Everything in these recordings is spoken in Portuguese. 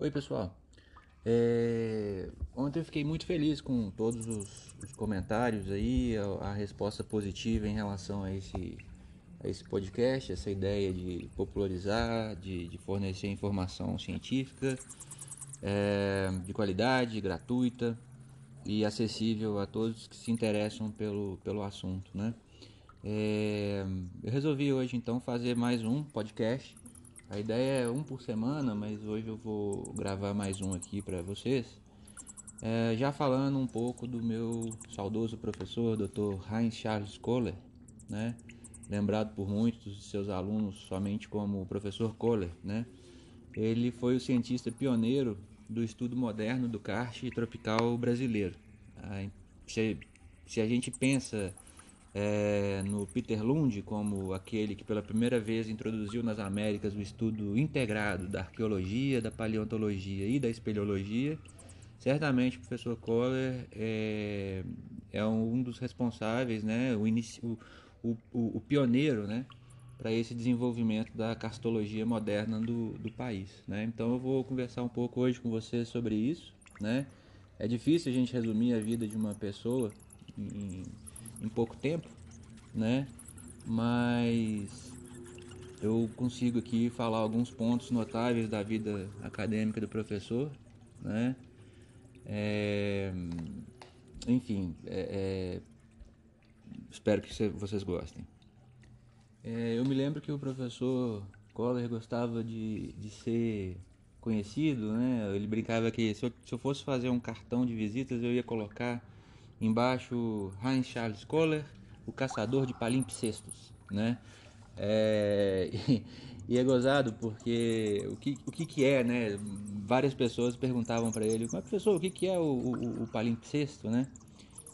Oi, pessoal. É... Ontem eu fiquei muito feliz com todos os, os comentários aí, a, a, resposta positiva em relação a esse, a esse podcast, essa ideia de popularizar, de, de fornecer informação científica é, de qualidade, gratuita e acessível a todos que se interessam pelo, pelo assunto, né? É... Eu resolvi hoje então fazer mais um podcast a ideia é um por semana, mas hoje eu vou gravar mais um aqui para vocês. É, já falando um pouco do meu saudoso professor, Dr. Heinz Charles Kohler, né? lembrado por muitos de seus alunos somente como o professor Kohler. Né? Ele foi o cientista pioneiro do estudo moderno do karst tropical brasileiro. Se, se a gente pensa é, no Peter Lund como aquele que pela primeira vez introduziu nas Américas o estudo integrado da arqueologia, da paleontologia e da espeleologia. Certamente o professor Kohler é, é um dos responsáveis, né, o, inicio, o, o, o pioneiro né, para esse desenvolvimento da cartologia moderna do, do país. Né? Então eu vou conversar um pouco hoje com vocês sobre isso. Né? É difícil a gente resumir a vida de uma pessoa em em pouco tempo, né? Mas eu consigo aqui falar alguns pontos notáveis da vida acadêmica do professor, né? É, enfim, é, é, espero que vocês gostem. É, eu me lembro que o professor Coller gostava de, de ser conhecido, né? Ele brincava que se eu, se eu fosse fazer um cartão de visitas eu ia colocar Embaixo, Heinz Charles Kohler, o caçador de palimpsestos, né? É, e, é gozado porque o que, o que, que é, né? Várias pessoas perguntavam para ele, mas professor, o que, que é o, o, o palimpsesto, né?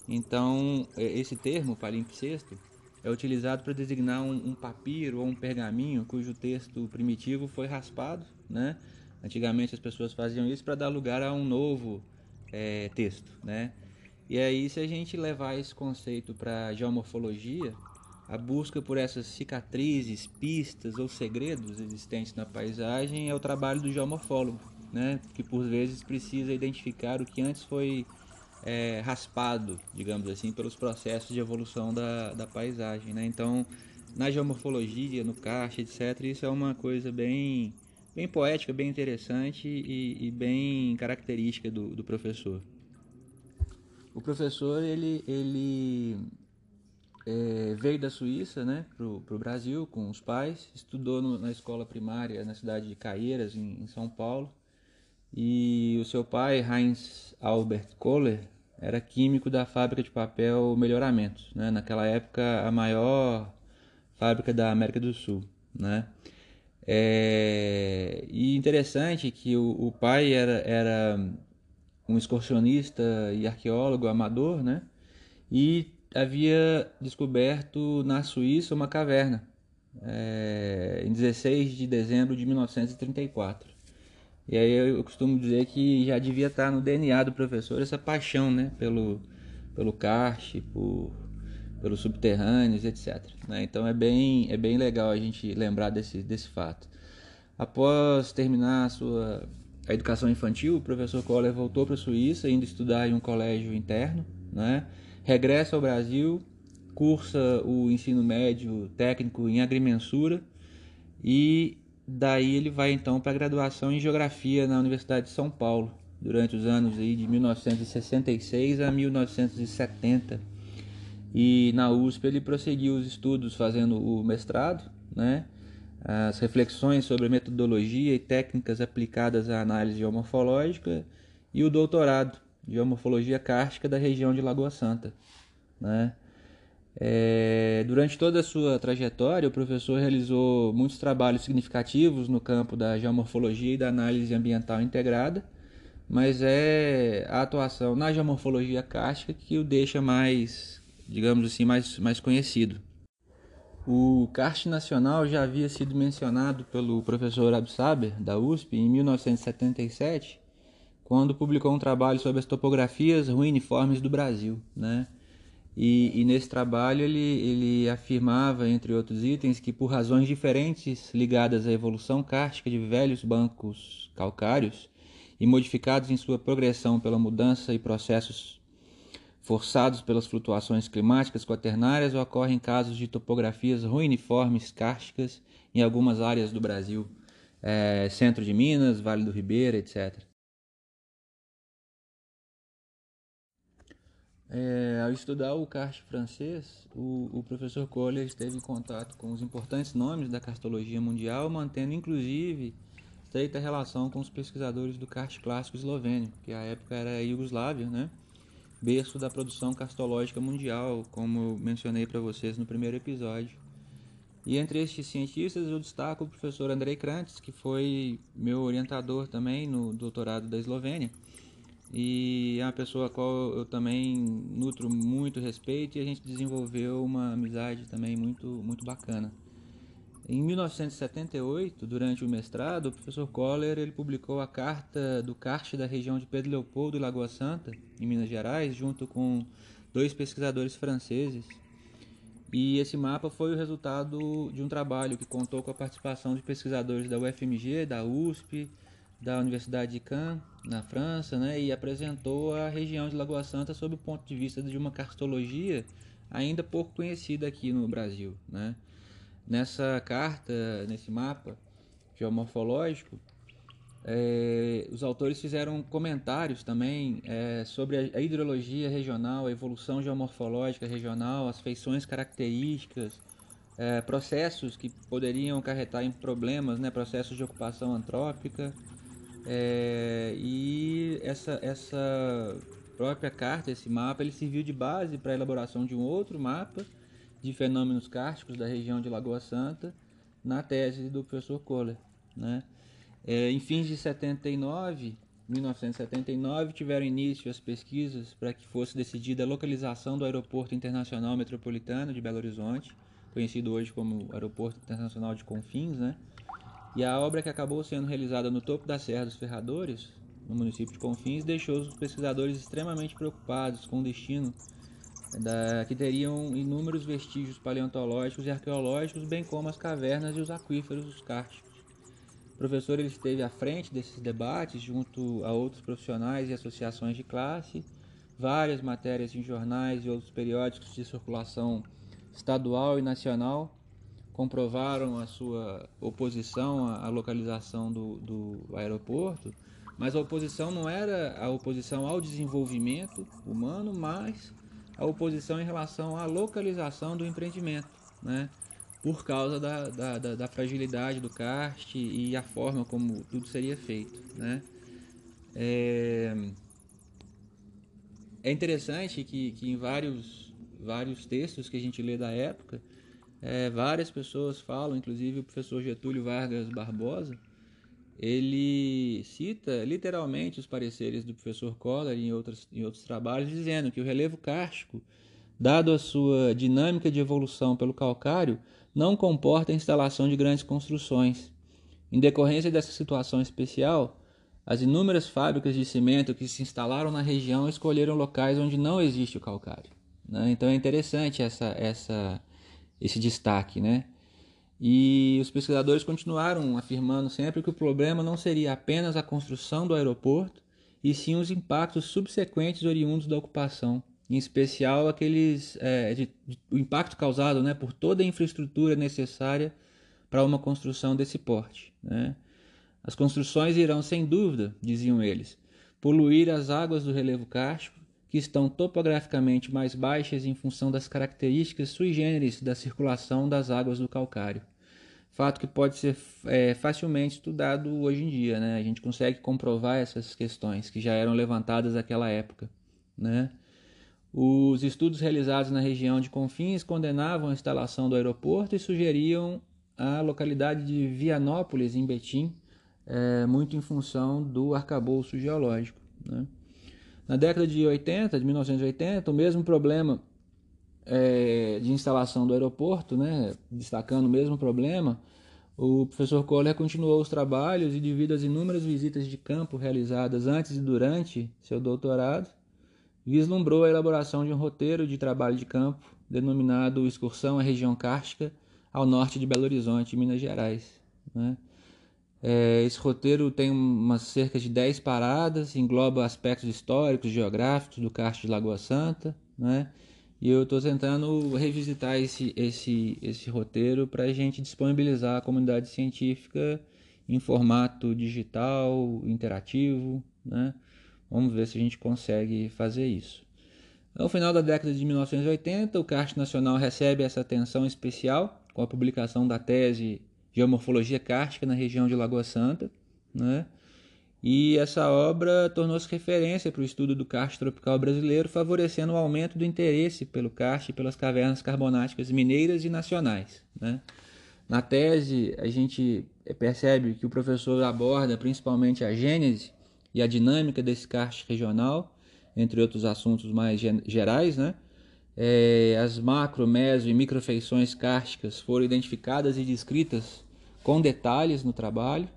Então, esse termo, palimpsesto, é utilizado para designar um, um, papiro ou um pergaminho cujo texto primitivo foi raspado, né? Antigamente as pessoas faziam isso para dar lugar a um novo é, texto, né? E aí, se a gente levar esse conceito para geomorfologia, a busca por essas cicatrizes, pistas ou segredos existentes na paisagem é o trabalho do geomorfólogo, né? que por vezes precisa identificar o que antes foi é, raspado, digamos assim, pelos processos de evolução da, da paisagem. Né? Então, na geomorfologia, no caixa, etc., isso é uma coisa bem, bem poética, bem interessante e, e bem característica do, do professor. O professor ele, ele é, veio da Suíça né, para o Brasil com os pais, estudou no, na escola primária na cidade de Caieiras, em, em, São Paulo. E o seu pai, Heinz Albert Kohler, era químico da fábrica de papel Melhoramentos, né, naquela época a maior fábrica da América do Sul. Né? É, e interessante que o, o pai era, era um excursionista e arqueólogo amador, né? E havia descoberto na Suíça uma caverna é, em 16 de dezembro de 1934. E aí eu costumo dizer que já devia estar no DNA do professor essa paixão, né, pelo pelo karst, por pelos subterrâneos, etc. Né? Então é bem é bem legal a gente lembrar desse desse fato. Após terminar a sua a educação infantil, o professor Kohler voltou para a Suíça, indo estudar em um colégio interno, né? regressa ao Brasil, cursa o ensino médio técnico em agrimensura e daí ele vai então para a graduação em geografia na Universidade de São Paulo durante os anos aí de 1966 a 1970 e na USP ele prosseguiu os estudos fazendo o mestrado, né? As reflexões sobre metodologia e técnicas aplicadas à análise geomorfológica e o doutorado de geomorfologia kárstica da região de Lagoa Santa. Né? É, durante toda a sua trajetória, o professor realizou muitos trabalhos significativos no campo da geomorfologia e da análise ambiental integrada, mas é a atuação na geomorfologia kárstica que o deixa mais, digamos assim, mais, mais conhecido. O karst nacional já havia sido mencionado pelo professor Absaber, da USP, em 1977, quando publicou um trabalho sobre as topografias ruiniformes do Brasil. Né? E, e, nesse trabalho ele, ele afirmava, entre outros itens, que por razões diferentes ligadas à evolução kárstica de velhos bancos calcários e modificados em sua progressão pela mudança e processos forçados pelas flutuações climáticas quaternárias, ocorrem casos de topografias ruiniformes kársticas em algumas áreas do Brasil, é, centro de Minas, Vale do Ribeira, etc. É, ao estudar o karst francês, o, o, professor Kohler esteve em contato com os importantes nomes da cartologia mundial, mantendo inclusive estreita relação com os pesquisadores do karst clássico eslovênio, que à época era Iugoslávia, né? Berço da produção castológica mundial, como mencionei para vocês no primeiro episódio. E entre estes cientistas eu destaco o professor Andrei Krantz, que foi meu orientador também no doutorado da Eslovênia. E é uma pessoa a qual eu também nutro muito respeito e a gente desenvolveu uma amizade também muito, muito bacana. Em 1978, durante o mestrado, o professor Kohler ele publicou a Carta do Karst da região de Pedro Leopoldo e Lagoa Santa, em Minas Gerais, junto com dois pesquisadores franceses. E esse mapa foi o resultado de um trabalho que contou com a participação de pesquisadores da UFMG, da USP, da Universidade de Caen, na França, né, e apresentou a região de Lagoa Santa sob o ponto de vista de uma cartologia ainda pouco conhecida aqui no Brasil. Né. Nessa carta, nesse mapa geomorfológico, é, os autores fizeram comentários também é, sobre a, hidrologia regional, a evolução geomorfológica regional, as feições características, é, processos que poderiam acarretar em problemas, né, processos de ocupação antrópica. É, e essa, essa própria carta, esse mapa, ele serviu de base para a elaboração de um outro mapa de fenômenos kársticos da região de Lagoa Santa na tese do professor Kohler. Né? É, em fins de 79, 1979, tiveram início as pesquisas para que fosse decidida a localização do Aeroporto Internacional Metropolitano de Belo Horizonte, conhecido hoje como Aeroporto Internacional de Confins, né? E a obra que acabou sendo realizada no topo da Serra dos Ferradores, no município de Confins, deixou os pesquisadores extremamente preocupados com o destino da, que teriam inúmeros vestígios paleontológicos e arqueológicos, bem como as cavernas e os aquíferos cársticos. O professor ele esteve à frente desses debates junto a outros profissionais e associações de classe. Várias matérias em jornais e outros periódicos de circulação estadual e nacional comprovaram a sua oposição à localização do, do aeroporto, mas a oposição não era a oposição ao desenvolvimento humano, mas a oposição em relação à localização do empreendimento, né? por causa da, da, da, da fragilidade do kart e a forma como tudo seria feito. Né? É, é interessante que, que em vários, vários textos que a gente lê da época, é, várias pessoas falam, inclusive o professor Getúlio Vargas Barbosa, ele cita literalmente os pareceres do professor Kohler em outros, em outros trabalhos, dizendo que o relevo kárstico, dado a sua dinâmica de evolução pelo calcário, não comporta a instalação de grandes construções. Em decorrência dessa situação especial, as inúmeras fábricas de cimento que se instalaram na região escolheram locais onde não existe o calcário. Né? Então é interessante essa, essa, esse destaque, né? E os pesquisadores continuaram afirmando sempre que o problema não seria apenas a construção do aeroporto, e sim os impactos subsequentes oriundos da ocupação, em especial aqueles é, de, de, o impacto causado né, por toda a infraestrutura necessária para uma construção desse porte. Né? As construções irão, sem dúvida, diziam eles, poluir as águas do relevo kárstico, que estão topograficamente mais baixas em função das características sui generis da circulação das águas do calcário. Fato que pode ser é, facilmente estudado hoje em dia, né? A gente consegue comprovar essas questões que já eram levantadas naquela época, né? Os estudos realizados na região de Confins condenavam a instalação do aeroporto e sugeriam a localidade de Vianópolis, em Betim, é, muito em função do arcabouço geológico. Né? Na década de 80, de 1980, o mesmo problema é, de instalação do aeroporto, né, destacando o mesmo problema, o professor Kohler continuou os trabalhos e, devido às inúmeras visitas de campo realizadas antes e durante seu doutorado, vislumbrou a elaboração de um roteiro de trabalho de campo denominado Excursão à Região Cárstica ao norte de Belo Horizonte, Minas Gerais. Né? É, esse roteiro tem umas cerca de 10 paradas, engloba aspectos históricos, geográficos do karst de Lagoa Santa, né? E eu estou tentando revisitar esse, esse, esse roteiro para a gente disponibilizar à comunidade científica em formato digital, interativo, né? Vamos ver se a gente consegue fazer isso. No final da década de 1980, o karst nacional recebe essa atenção especial com a publicação da tese Geomorfologia Kárstica na região de Lagoa Santa, né? E essa obra tornou-se referência para o estudo do karst tropical brasileiro, favorecendo o aumento do interesse pelo karst e pelas cavernas carbonáticas mineiras e nacionais. Né? Na tese, a gente percebe que o professor aborda principalmente a gênese e a dinâmica desse karst regional, entre outros assuntos mais gerais, né? É, as macro, meso e microfeições kársticas foram identificadas e descritas com detalhes no trabalho.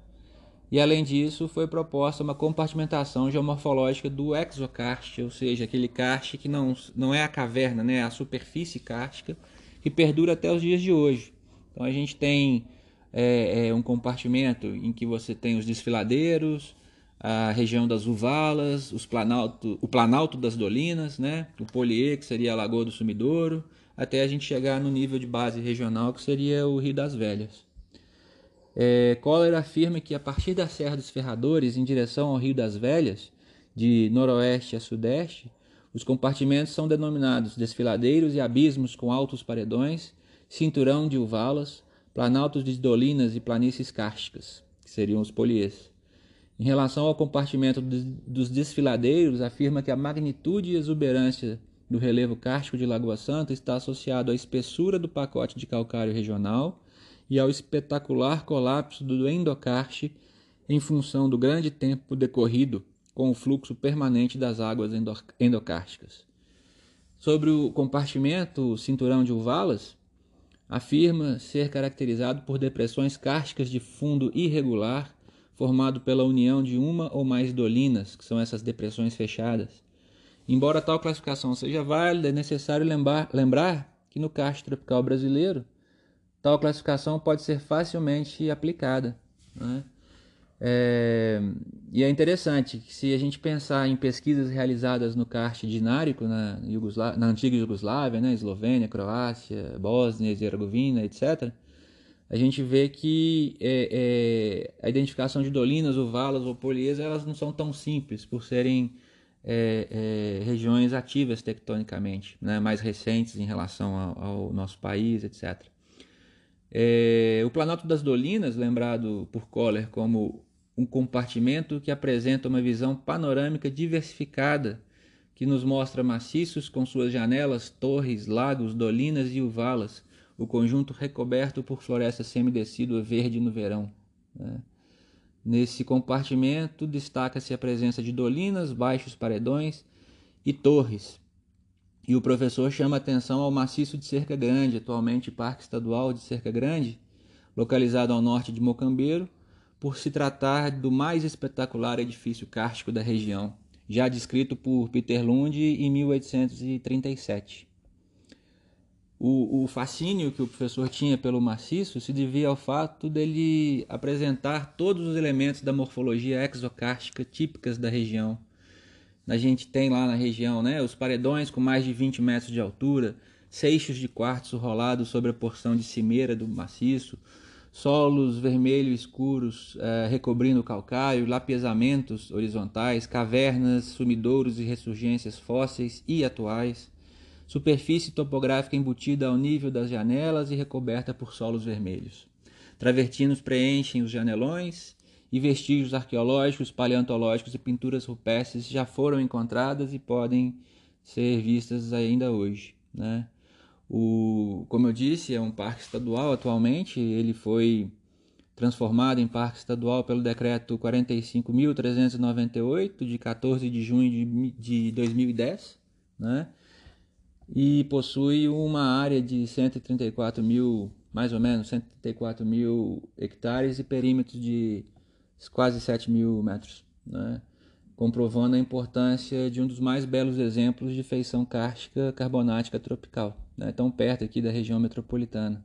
E além disso, foi proposta uma compartimentação geomorfológica do exokarst, ou seja, aquele karst que não, não é a caverna, né, é a superfície kárstica, que perdura até os dias de hoje. Então a gente tem é, é, um compartimento em que você tem os desfiladeiros, a região das Uvalas, os planalto, o Planalto das Dolinas, né? o Poliê, que seria a Lagoa do Sumidouro, até a gente chegar no nível de base regional, que seria o Rio das Velhas. É, afirma que a partir da Serra dos Ferradores, em direção ao Rio das Velhas, de noroeste a sudeste, os compartimentos são denominados desfiladeiros e abismos com altos paredões, cinturão de uvalas, planaltos de dolinas e planícies kársticas, que seriam os poliês. Em relação ao compartimento dos desfiladeiros, afirma que a magnitude e exuberância do relevo kárstico de Lagoa Santa está associado à espessura do pacote de calcário regional e ao espetacular colapso do endocarste em função do grande tempo decorrido com o fluxo permanente das águas endocársticas. Sobre o compartimento cinturão de Uvalas, afirma ser caracterizado por depressões kársticas de fundo irregular formado pela união de uma ou mais dolinas, que são essas depressões fechadas. Embora tal classificação seja válida, é necessário lembrar, lembrar que no karst tropical brasileiro, tal classificação pode ser facilmente aplicada. Né? É, e é interessante que se a gente pensar em pesquisas realizadas no karst dinárico na, na antiga Iugoslávia, né, Eslovênia, Croácia, Bósnia, Herzegovina, etc., a gente vê que é, é, a identificação de dolinas, ovalas ou polias elas não são tão simples por serem é, é, regiões ativas tectonicamente, né, mais recentes em relação ao, ao nosso país, etc. É, o Planalto das Dolinas, lembrado por Kohler como um compartimento que apresenta uma visão panorâmica diversificada que nos mostra maciços com suas janelas, torres, lagos, dolinas e uvalas, o conjunto recoberto por floresta semidecídua verde no verão. Né? Nesse compartimento destaca-se a presença de dolinas, baixos paredões e torres. E o professor chama atenção ao maciço de Cerca Grande, atualmente Parque Estadual de Cerca Grande, localizado ao norte de Mocambeiro, por se tratar do mais espetacular edifício kárstico da região, já descrito por Peter Lund em 1837. O, o, fascínio que o professor tinha pelo maciço se devia ao fato dele apresentar todos os elementos da morfologia exocárstica típicas da região. A gente tem lá na região né, os paredões com mais de 20 metros de altura, seixos de quartzo rolados sobre a porção de cimeira do maciço, solos vermelho escuros eh, recobrindo o calcário, lapiezamentos horizontais, cavernas, sumidouros e ressurgências fósseis e atuais superfície topográfica embutida ao nível das janelas e recoberta por solos vermelhos. Travertinos preenchem os janelões e vestígios arqueológicos, paleontológicos e pinturas rupestres já foram encontradas e podem ser vistas ainda hoje. Né? O, como eu disse, é um parque estadual atualmente, ele foi transformado em parque estadual pelo decreto 45.398 de 14 de junho de, de 2010, né? e possui uma área de 134 mil, mais ou menos, 134 mil hectares e perímetros de quase 7 mil metros, né? comprovando a importância de um dos mais belos exemplos de feição kárstica carbonática tropical, né? tão perto aqui da região metropolitana.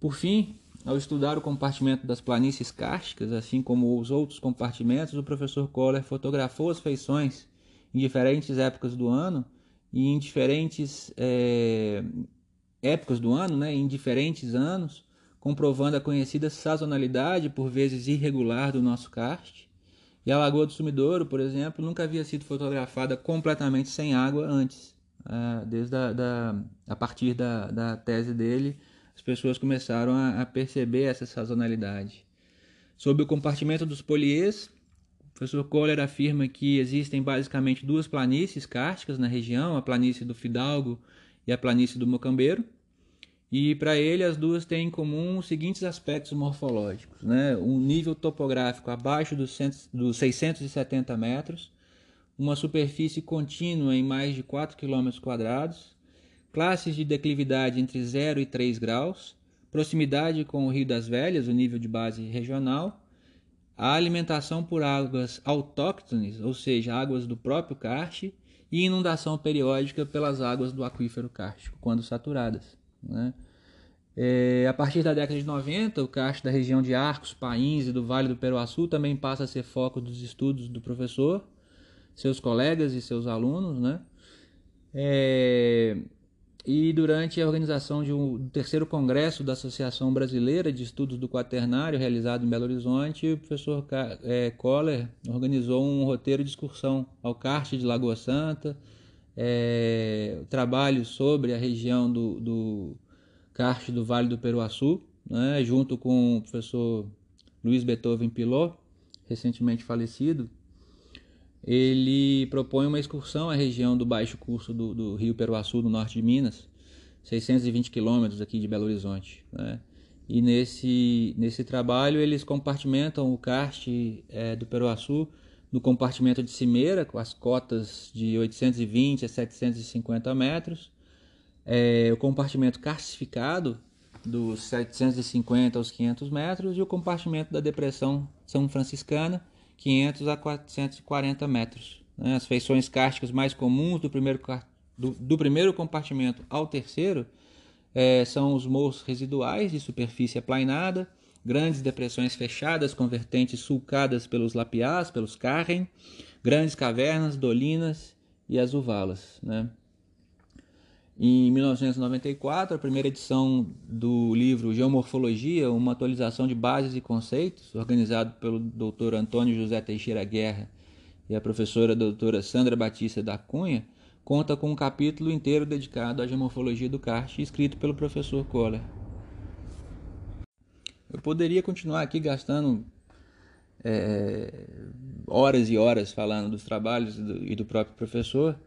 Por fim, Ao estudar o compartimento das planícies kársticas, assim como os outros compartimentos, o professor Kohler fotografou as feições em diferentes épocas do ano e em diferentes é, épocas do ano, né, em diferentes anos, comprovando a conhecida sazonalidade, por vezes irregular, do nosso karst. E a Lagoa do Sumidouro, por exemplo, nunca havia sido fotografada completamente sem água antes. Ah, desde a, da, a partir da, da tese dele, as pessoas começaram a, a perceber essa sazonalidade. Sobre o compartimento dos poliês, o professor Kohler afirma que existem basicamente duas planícies kársticas na região, a planície do Fidalgo e a planície do Mocambeiro. E para ele as duas têm em comum os seguintes aspectos morfológicos: né? um nível topográfico abaixo dos, dos 670 metros, uma superfície contínua em mais de 4 km quadrados, classes de declividade entre 0 e 3 graus, proximidade com o Rio das Velhas, o nível de base regional, a alimentação por águas autóctones, ou seja, águas do próprio karst, e inundação periódica pelas águas do aquífero kárstico, quando saturadas. Né? É, a partir da década de 90, o caixa da região de Arcos, Pains e do Vale do Peruaçu também passa a ser foco dos estudos do professor, seus colegas e seus alunos. Né? É, e durante a organização de um, do terceiro congresso da Associação Brasileira de Estudos do Quaternário, realizado em Belo Horizonte, o professor é, Kohler organizou um roteiro de excursão ao Carte de Lagoa Santa, é, trabalho sobre a região do, do Carte do Vale do Peruaçu, né, junto com o professor Luiz Beethoven Pilot, recentemente falecido, ele propõe uma excursão à região do baixo curso do, do Rio Peruaçu, no norte de Minas, 620 quilômetros aqui de Belo Horizonte. Né? E nesse, nesse trabalho eles compartimentam o karst é, do Peruaçu no compartimento de cimeira, com as cotas de 820 a 750 metros, é, o compartimento carcificado, dos 750 aos 500 metros, e o compartimento da depressão São Franciscana, 500 a 440 metros. Né? As feições cársticas mais comuns do primeiro, do, do primeiro compartimento ao terceiro é, são os morros residuais de superfície aplainada, grandes depressões fechadas com vertentes sulcadas pelos lapiás, pelos carren, grandes cavernas, dolinas e as uvalas. Né? Em 1994, a primeira edição do livro Geomorfologia, uma atualização de bases e conceitos, organizado pelo Dr. Antônio José Teixeira Guerra e a professora doutora Sandra Batista da Cunha, conta com um capítulo inteiro dedicado à geomorfologia do karst, escrito pelo professor Kohler. Eu poderia continuar aqui gastando é, horas e horas falando dos trabalhos e do, e do próprio professor,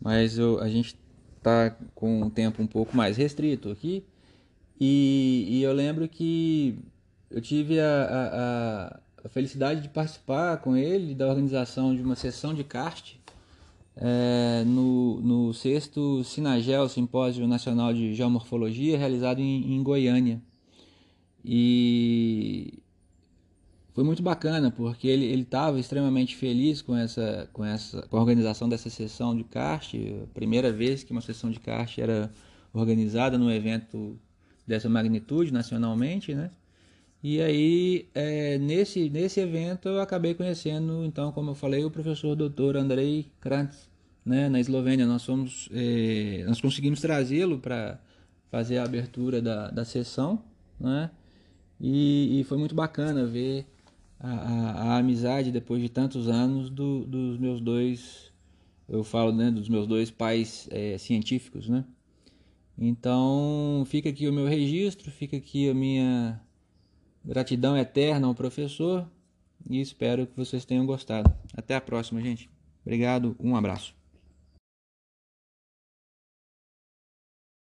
mas eu, a gente está com um tempo um pouco mais restrito aqui. E, e eu lembro que eu tive a, a, a, felicidade de participar com ele da organização de uma sessão de cast é, no, no sexto Sinagel, Simpósio Nacional de Geomorfologia, realizado em, em Goiânia. E foi muito bacana porque ele estava extremamente feliz com essa com essa com a organização dessa sessão de kart, primeira vez que uma sessão de kart era organizada num evento dessa magnitude nacionalmente, né? E aí é, nesse nesse evento eu acabei conhecendo então como eu falei o professor Dr. Andrei Krantz, né? Na Eslovênia nós fomos é, nós conseguimos trazê-lo para fazer a abertura da, da sessão, né? E, e foi muito bacana ver a, a, a, amizade depois de tantos anos do, dos meus dois, eu falo, né, dos meus dois pais é, científicos, né? Então fica aqui o meu registro, fica aqui a minha gratidão eterna ao professor e espero que vocês tenham gostado. Até a próxima, gente. Obrigado, um abraço.